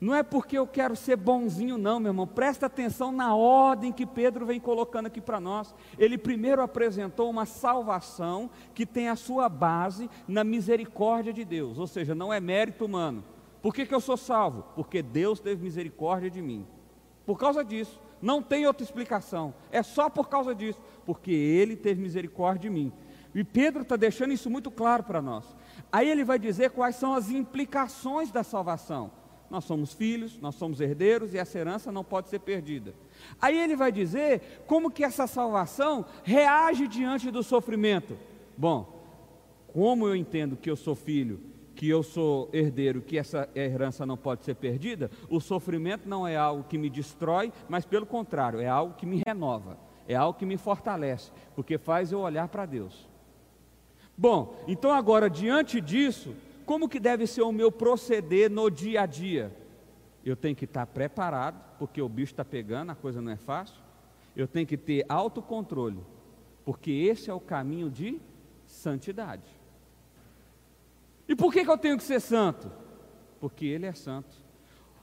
não é porque eu quero ser bonzinho, não, meu irmão. Presta atenção na ordem que Pedro vem colocando aqui para nós. Ele primeiro apresentou uma salvação que tem a sua base na misericórdia de Deus, ou seja, não é mérito humano. Por que, que eu sou salvo? Porque Deus teve misericórdia de mim. Por causa disso, não tem outra explicação. É só por causa disso, porque Ele teve misericórdia de mim. E Pedro está deixando isso muito claro para nós. Aí ele vai dizer quais são as implicações da salvação nós somos filhos, nós somos herdeiros e essa herança não pode ser perdida. Aí ele vai dizer como que essa salvação reage diante do sofrimento. Bom, como eu entendo que eu sou filho, que eu sou herdeiro, que essa herança não pode ser perdida, o sofrimento não é algo que me destrói, mas pelo contrário, é algo que me renova, é algo que me fortalece, porque faz eu olhar para Deus. Bom, então agora diante disso, como que deve ser o meu proceder no dia a dia? Eu tenho que estar preparado, porque o bicho está pegando, a coisa não é fácil. Eu tenho que ter autocontrole, porque esse é o caminho de santidade. E por que, que eu tenho que ser santo? Porque Ele é santo.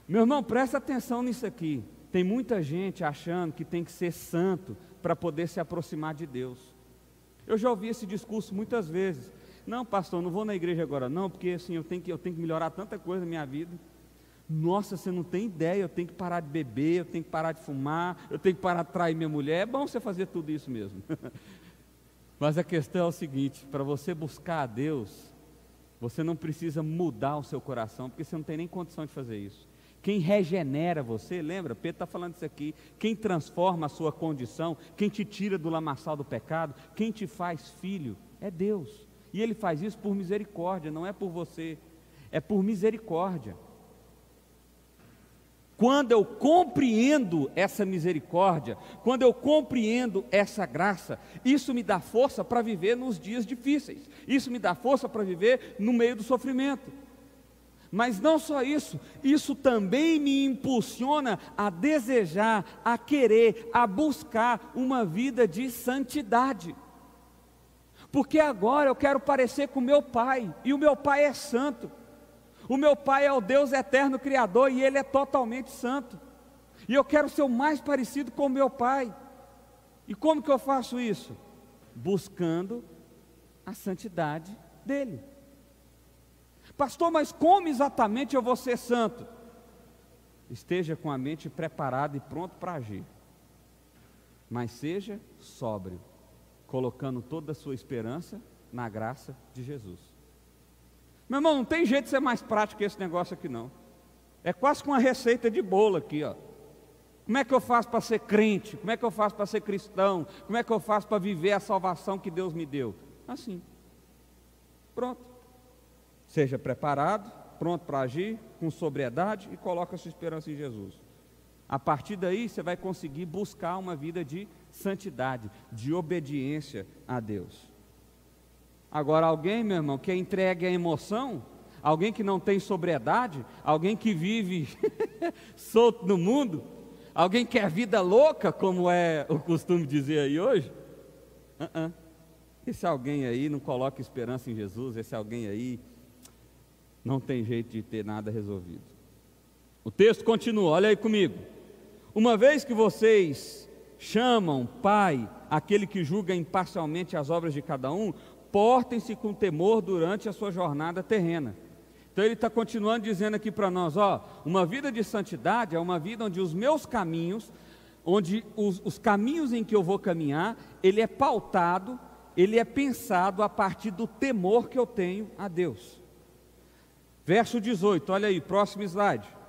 Meu irmão, presta atenção nisso aqui. Tem muita gente achando que tem que ser santo para poder se aproximar de Deus. Eu já ouvi esse discurso muitas vezes. Não, pastor, não vou na igreja agora, não, porque assim eu tenho que, eu tenho que melhorar tanta coisa na minha vida. Nossa, você não tem ideia, eu tenho que parar de beber, eu tenho que parar de fumar, eu tenho que parar de trair minha mulher. É bom você fazer tudo isso mesmo. Mas a questão é o seguinte: para você buscar a Deus, você não precisa mudar o seu coração, porque você não tem nem condição de fazer isso. Quem regenera você, lembra? Pedro está falando isso aqui. Quem transforma a sua condição, quem te tira do lamaçal do pecado, quem te faz filho, é Deus. E ele faz isso por misericórdia, não é por você, é por misericórdia. Quando eu compreendo essa misericórdia, quando eu compreendo essa graça, isso me dá força para viver nos dias difíceis, isso me dá força para viver no meio do sofrimento. Mas não só isso, isso também me impulsiona a desejar, a querer, a buscar uma vida de santidade porque agora eu quero parecer com meu pai, e o meu pai é santo. O meu pai é o Deus eterno criador e ele é totalmente santo. E eu quero ser o mais parecido com o meu pai. E como que eu faço isso? Buscando a santidade dele. Pastor, mas como exatamente eu vou ser santo? Esteja com a mente preparada e pronto para agir. Mas seja sóbrio colocando toda a sua esperança na graça de Jesus. Meu irmão, não tem jeito de ser mais prático que esse negócio aqui não. É quase com uma receita de bolo aqui, ó. Como é que eu faço para ser crente? Como é que eu faço para ser cristão? Como é que eu faço para viver a salvação que Deus me deu? Assim. Pronto. Seja preparado, pronto para agir, com sobriedade e coloque a sua esperança em Jesus. A partir daí você vai conseguir buscar uma vida de santidade, de obediência a Deus. Agora, alguém, meu irmão, que é entregue à emoção, alguém que não tem sobriedade, alguém que vive solto no mundo, alguém que é vida louca, como é o costume dizer aí hoje, uh -uh. esse alguém aí não coloca esperança em Jesus, esse alguém aí não tem jeito de ter nada resolvido. O texto continua, olha aí comigo. Uma vez que vocês chamam Pai aquele que julga imparcialmente as obras de cada um, portem-se com temor durante a sua jornada terrena. Então ele está continuando dizendo aqui para nós: ó, uma vida de santidade é uma vida onde os meus caminhos, onde os, os caminhos em que eu vou caminhar, ele é pautado, ele é pensado a partir do temor que eu tenho a Deus. Verso 18, olha aí, próximo slide.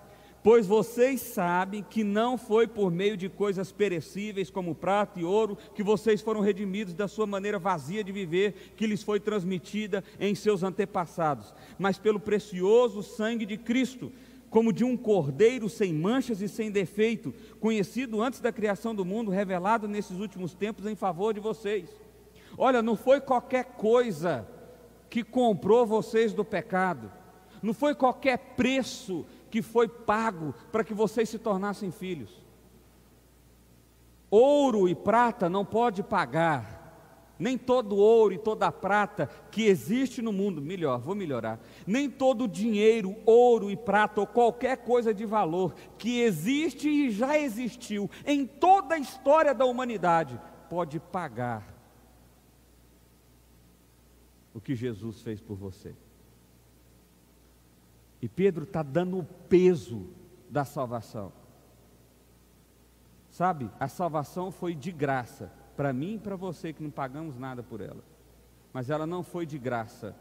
Pois vocês sabem que não foi por meio de coisas perecíveis como prata e ouro que vocês foram redimidos da sua maneira vazia de viver que lhes foi transmitida em seus antepassados, mas pelo precioso sangue de Cristo, como de um cordeiro sem manchas e sem defeito, conhecido antes da criação do mundo, revelado nesses últimos tempos em favor de vocês. Olha, não foi qualquer coisa que comprou vocês do pecado, não foi qualquer preço que foi pago para que vocês se tornassem filhos. Ouro e prata não pode pagar, nem todo ouro e toda prata que existe no mundo, melhor, vou melhorar, nem todo dinheiro, ouro e prata ou qualquer coisa de valor que existe e já existiu em toda a história da humanidade pode pagar o que Jesus fez por você. E Pedro está dando o peso da salvação. Sabe, a salvação foi de graça, para mim e para você que não pagamos nada por ela. Mas ela não foi de graça,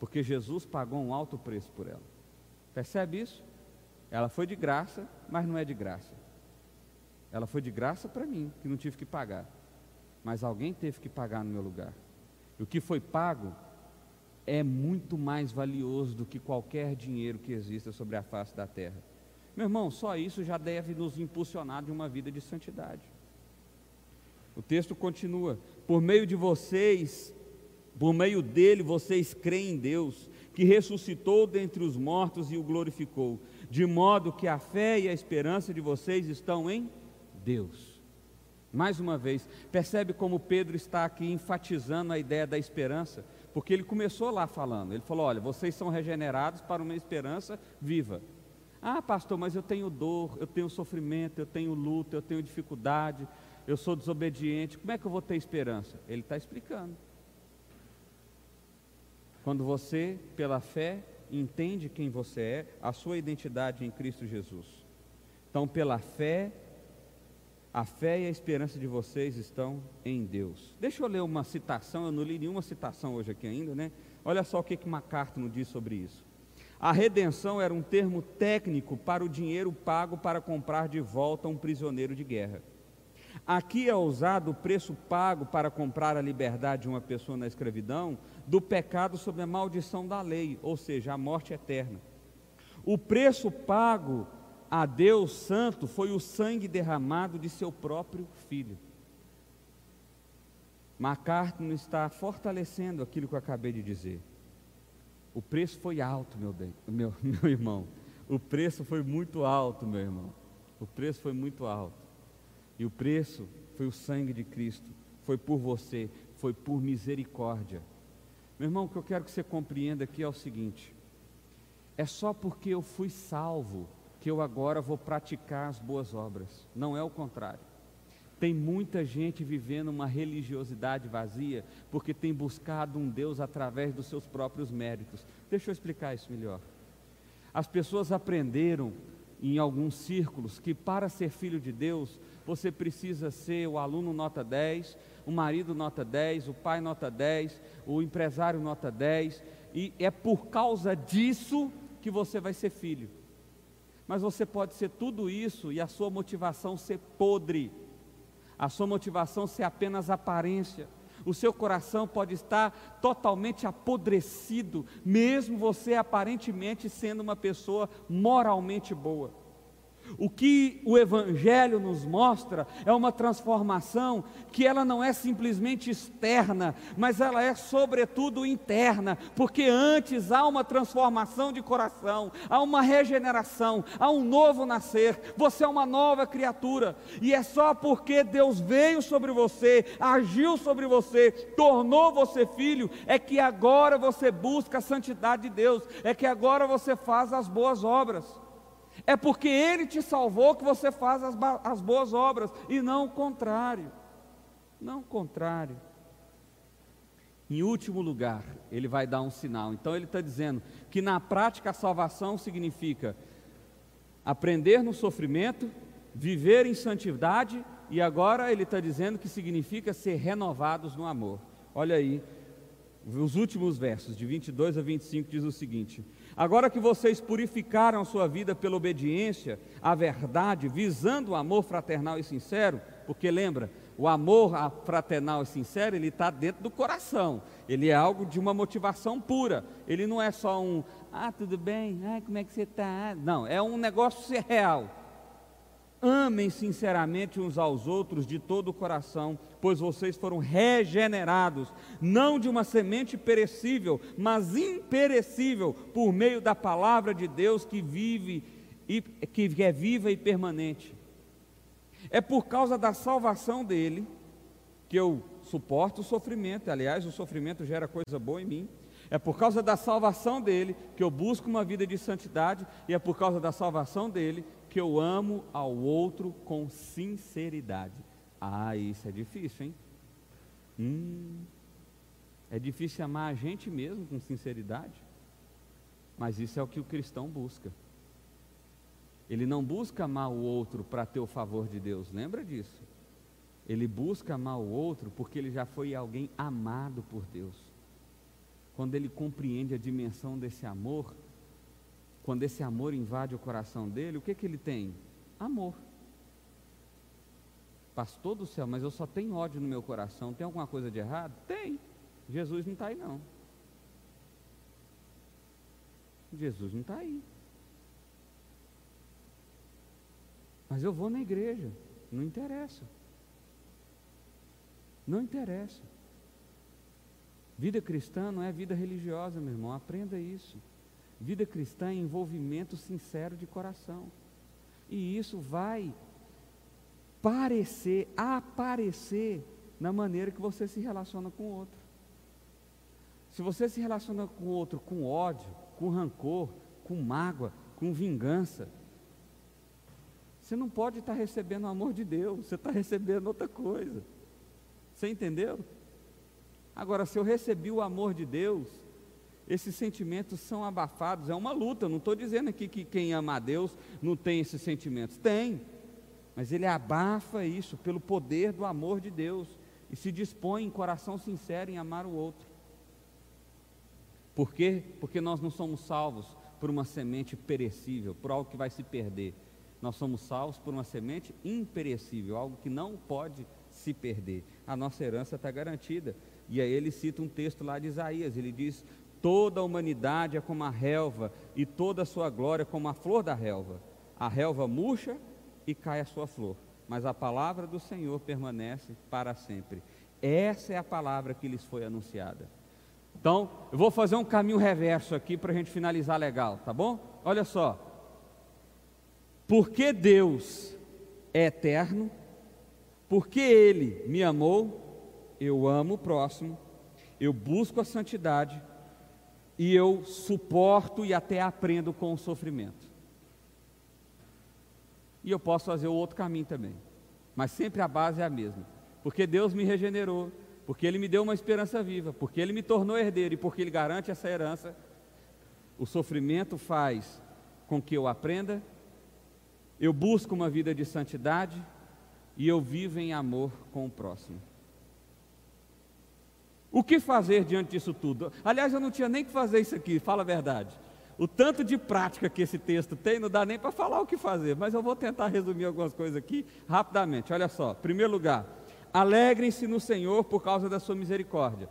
porque Jesus pagou um alto preço por ela. Percebe isso? Ela foi de graça, mas não é de graça. Ela foi de graça para mim, que não tive que pagar. Mas alguém teve que pagar no meu lugar. E o que foi pago é muito mais valioso do que qualquer dinheiro que exista sobre a face da terra. Meu irmão, só isso já deve nos impulsionar de uma vida de santidade. O texto continua: por meio de vocês, por meio dele vocês creem em Deus, que ressuscitou dentre os mortos e o glorificou, de modo que a fé e a esperança de vocês estão em Deus. Mais uma vez, percebe como Pedro está aqui enfatizando a ideia da esperança? Porque ele começou lá falando, ele falou: olha, vocês são regenerados para uma esperança viva. Ah, pastor, mas eu tenho dor, eu tenho sofrimento, eu tenho luta, eu tenho dificuldade, eu sou desobediente, como é que eu vou ter esperança? Ele está explicando. Quando você, pela fé, entende quem você é, a sua identidade em Cristo Jesus. Então, pela fé, a fé e a esperança de vocês estão em Deus. Deixa eu ler uma citação, eu não li nenhuma citação hoje aqui ainda, né? Olha só o que, que MacArthur diz sobre isso. A redenção era um termo técnico para o dinheiro pago para comprar de volta um prisioneiro de guerra. Aqui é usado o preço pago para comprar a liberdade de uma pessoa na escravidão do pecado sob a maldição da lei, ou seja, a morte eterna. O preço pago a Deus Santo foi o sangue derramado de seu próprio filho. MacArthur está fortalecendo aquilo que eu acabei de dizer. O preço foi alto, meu, bem, meu, meu irmão. O preço foi muito alto, meu irmão. O preço foi muito alto. E o preço foi o sangue de Cristo. Foi por você, foi por misericórdia. Meu irmão, o que eu quero que você compreenda aqui é o seguinte: é só porque eu fui salvo que eu agora vou praticar as boas obras. Não é o contrário. Tem muita gente vivendo uma religiosidade vazia porque tem buscado um Deus através dos seus próprios méritos. Deixa eu explicar isso melhor. As pessoas aprenderam em alguns círculos que para ser filho de Deus, você precisa ser o aluno nota 10, o marido nota 10, o pai nota 10, o empresário nota 10, e é por causa disso que você vai ser filho mas você pode ser tudo isso e a sua motivação ser podre, a sua motivação ser apenas aparência. O seu coração pode estar totalmente apodrecido, mesmo você aparentemente sendo uma pessoa moralmente boa. O que o Evangelho nos mostra é uma transformação que ela não é simplesmente externa, mas ela é sobretudo interna, porque antes há uma transformação de coração, há uma regeneração, há um novo nascer, você é uma nova criatura, e é só porque Deus veio sobre você, agiu sobre você, tornou você filho, é que agora você busca a santidade de Deus, é que agora você faz as boas obras. É porque Ele te salvou que você faz as, as boas obras, e não o contrário. Não o contrário. Em último lugar, ele vai dar um sinal. Então, ele está dizendo que na prática a salvação significa aprender no sofrimento, viver em santidade, e agora ele está dizendo que significa ser renovados no amor. Olha aí, os últimos versos, de 22 a 25, diz o seguinte: Agora que vocês purificaram sua vida pela obediência à verdade, visando o amor fraternal e sincero, porque lembra, o amor fraternal e sincero, ele está dentro do coração, ele é algo de uma motivação pura, ele não é só um, ah, tudo bem, ah, como é que você está? Não, é um negócio real. Amem sinceramente uns aos outros de todo o coração, pois vocês foram regenerados, não de uma semente perecível, mas imperecível, por meio da palavra de Deus que vive e que é viva e permanente. É por causa da salvação dele que eu suporto o sofrimento. Aliás, o sofrimento gera coisa boa em mim. É por causa da salvação dele que eu busco uma vida de santidade e é por causa da salvação dele que eu amo ao outro com sinceridade. Ah, isso é difícil, hein? Hum, é difícil amar a gente mesmo com sinceridade, mas isso é o que o cristão busca. Ele não busca amar o outro para ter o favor de Deus, lembra disso? Ele busca amar o outro porque ele já foi alguém amado por Deus. Quando ele compreende a dimensão desse amor, quando esse amor invade o coração dele, o que, que ele tem? Amor. Pastor do céu, mas eu só tenho ódio no meu coração. Tem alguma coisa de errado? Tem. Jesus não está aí, não. Jesus não está aí. Mas eu vou na igreja. Não interessa. Não interessa. Vida cristã não é vida religiosa, meu irmão. Aprenda isso. Vida cristã é envolvimento sincero de coração. E isso vai parecer, aparecer na maneira que você se relaciona com o outro. Se você se relaciona com o outro com ódio, com rancor, com mágoa, com vingança, você não pode estar recebendo o amor de Deus, você está recebendo outra coisa. Você entendeu? Agora, se eu recebi o amor de Deus, esses sentimentos são abafados, é uma luta. Não estou dizendo aqui que quem ama a Deus não tem esses sentimentos. Tem, mas ele abafa isso pelo poder do amor de Deus e se dispõe em coração sincero em amar o outro. Por quê? Porque nós não somos salvos por uma semente perecível, por algo que vai se perder. Nós somos salvos por uma semente imperecível, algo que não pode se perder. A nossa herança está garantida. E aí ele cita um texto lá de Isaías, ele diz: Toda a humanidade é como a relva, e toda a sua glória como a flor da relva. A relva murcha e cai a sua flor, mas a palavra do Senhor permanece para sempre. Essa é a palavra que lhes foi anunciada. Então, eu vou fazer um caminho reverso aqui para a gente finalizar legal, tá bom? Olha só. Porque Deus é eterno, porque Ele me amou, eu amo o próximo, eu busco a santidade, e eu suporto e até aprendo com o sofrimento. E eu posso fazer o outro caminho também, mas sempre a base é a mesma, porque Deus me regenerou, porque Ele me deu uma esperança viva, porque Ele me tornou herdeiro e porque Ele garante essa herança. O sofrimento faz com que eu aprenda, eu busco uma vida de santidade e eu vivo em amor com o próximo. O que fazer diante disso tudo? Aliás, eu não tinha nem que fazer isso aqui, fala a verdade. O tanto de prática que esse texto tem, não dá nem para falar o que fazer, mas eu vou tentar resumir algumas coisas aqui rapidamente. Olha só, primeiro lugar, alegrem-se no Senhor por causa da sua misericórdia.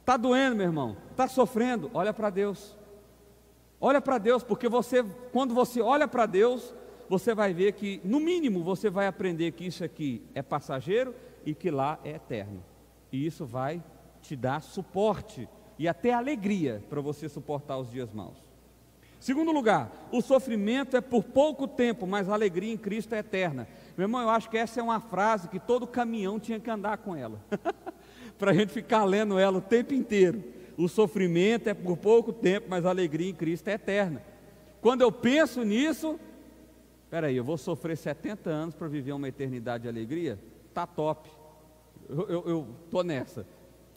Está doendo, meu irmão? Está sofrendo? Olha para Deus. Olha para Deus, porque você, quando você olha para Deus, você vai ver que, no mínimo, você vai aprender que isso aqui é passageiro e que lá é eterno. E isso vai te dá suporte e até alegria para você suportar os dias maus. Segundo lugar, o sofrimento é por pouco tempo, mas a alegria em Cristo é eterna. Meu irmão, eu acho que essa é uma frase que todo caminhão tinha que andar com ela, para a gente ficar lendo ela o tempo inteiro. O sofrimento é por pouco tempo, mas a alegria em Cristo é eterna. Quando eu penso nisso, espera aí, eu vou sofrer 70 anos para viver uma eternidade de alegria? Tá top. Eu estou nessa.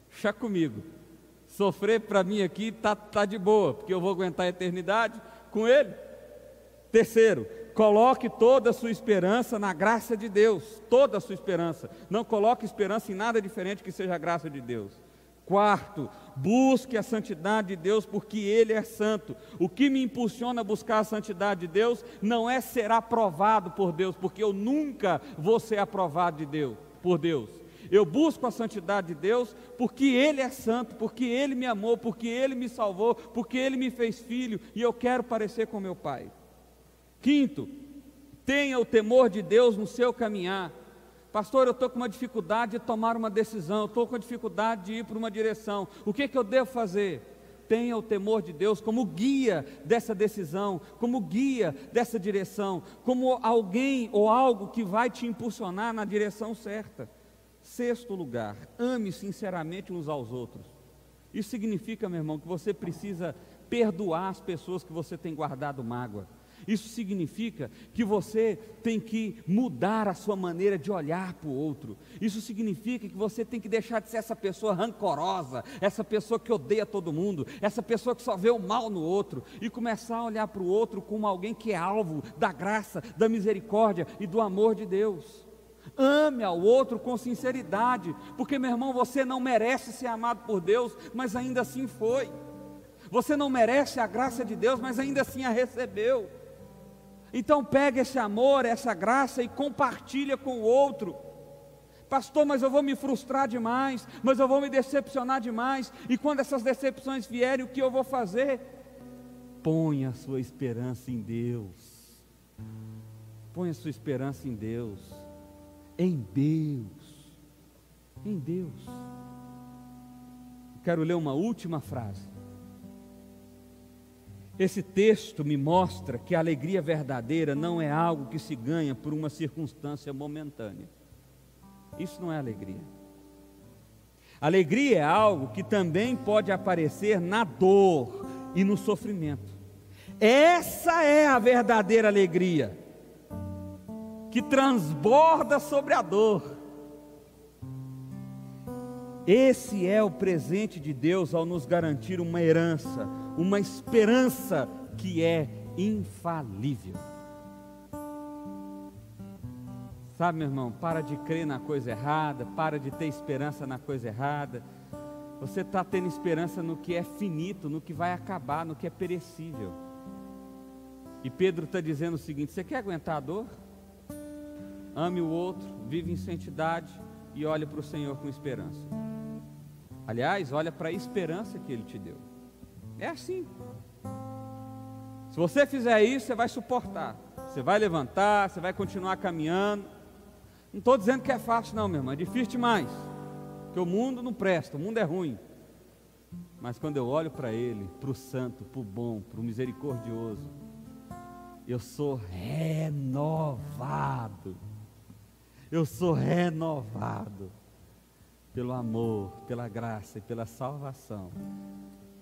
Chá comigo. Sofrer para mim aqui tá, tá de boa, porque eu vou aguentar a eternidade com Ele. Terceiro, coloque toda a sua esperança na graça de Deus, toda a sua esperança. Não coloque esperança em nada diferente que seja a graça de Deus. Quarto, busque a santidade de Deus porque Ele é santo. O que me impulsiona a buscar a santidade de Deus não é ser aprovado por Deus, porque eu nunca vou ser aprovado de Deus, por Deus. Eu busco a santidade de Deus porque Ele é santo, porque Ele me amou, porque Ele me salvou, porque Ele me fez filho e eu quero parecer com meu Pai. Quinto, tenha o temor de Deus no seu caminhar. Pastor, eu estou com uma dificuldade de tomar uma decisão, estou com dificuldade de ir para uma direção. O que, que eu devo fazer? Tenha o temor de Deus como guia dessa decisão, como guia dessa direção, como alguém ou algo que vai te impulsionar na direção certa. Sexto lugar, ame sinceramente uns aos outros. Isso significa, meu irmão, que você precisa perdoar as pessoas que você tem guardado mágoa. Isso significa que você tem que mudar a sua maneira de olhar para o outro. Isso significa que você tem que deixar de ser essa pessoa rancorosa, essa pessoa que odeia todo mundo, essa pessoa que só vê o mal no outro e começar a olhar para o outro como alguém que é alvo da graça, da misericórdia e do amor de Deus. Ame ao outro com sinceridade, porque meu irmão, você não merece ser amado por Deus, mas ainda assim foi. Você não merece a graça de Deus, mas ainda assim a recebeu. Então pega esse amor, essa graça e compartilha com o outro. Pastor, mas eu vou me frustrar demais, mas eu vou me decepcionar demais. E quando essas decepções vierem, o que eu vou fazer? Ponha a sua esperança em Deus. Ponha a sua esperança em Deus. Em Deus. Em Deus. Quero ler uma última frase. Esse texto me mostra que a alegria verdadeira não é algo que se ganha por uma circunstância momentânea. Isso não é alegria. Alegria é algo que também pode aparecer na dor e no sofrimento. Essa é a verdadeira alegria, que transborda sobre a dor. Esse é o presente de Deus ao nos garantir uma herança, uma esperança que é infalível. Sabe, meu irmão, para de crer na coisa errada, para de ter esperança na coisa errada. Você está tendo esperança no que é finito, no que vai acabar, no que é perecível. E Pedro está dizendo o seguinte: você quer aguentar a dor? Ame o outro, vive em santidade e olhe para o Senhor com esperança. Aliás, olha para a esperança que Ele te deu. É assim. Se você fizer isso, você vai suportar. Você vai levantar, você vai continuar caminhando. Não estou dizendo que é fácil, não, meu irmão. É difícil demais. Porque o mundo não presta, o mundo é ruim. Mas quando eu olho para Ele, para o santo, para o bom, para o misericordioso, eu sou renovado. Eu sou renovado pelo amor, pela graça e pela salvação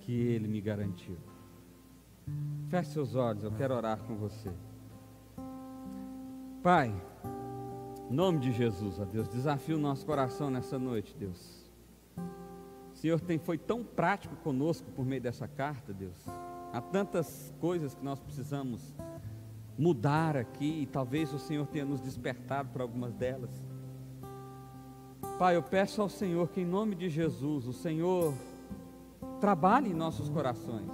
que Ele me garantiu. Feche seus olhos, eu quero orar com você. Pai, em nome de Jesus, ó Deus, desafio o nosso coração nessa noite, Deus. O Senhor tem, foi tão prático conosco por meio dessa carta, Deus. Há tantas coisas que nós precisamos mudar aqui, e talvez o Senhor tenha nos despertado para algumas delas. Pai, eu peço ao Senhor que, em nome de Jesus, o Senhor trabalhe em nossos corações.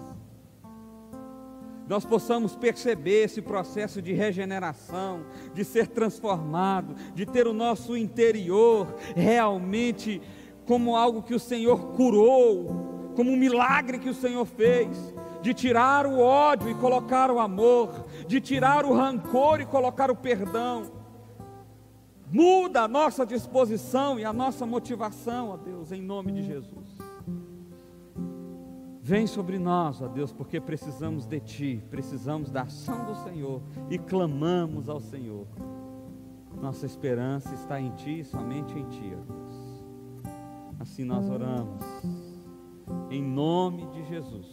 Nós possamos perceber esse processo de regeneração, de ser transformado, de ter o nosso interior realmente como algo que o Senhor curou, como um milagre que o Senhor fez, de tirar o ódio e colocar o amor, de tirar o rancor e colocar o perdão. Muda a nossa disposição e a nossa motivação, ó Deus, em nome de Jesus. Vem sobre nós, ó Deus, porque precisamos de Ti, precisamos da ação do Senhor e clamamos ao Senhor. Nossa esperança está em Ti, somente em Ti, ó Deus. Assim nós oramos, em nome de Jesus,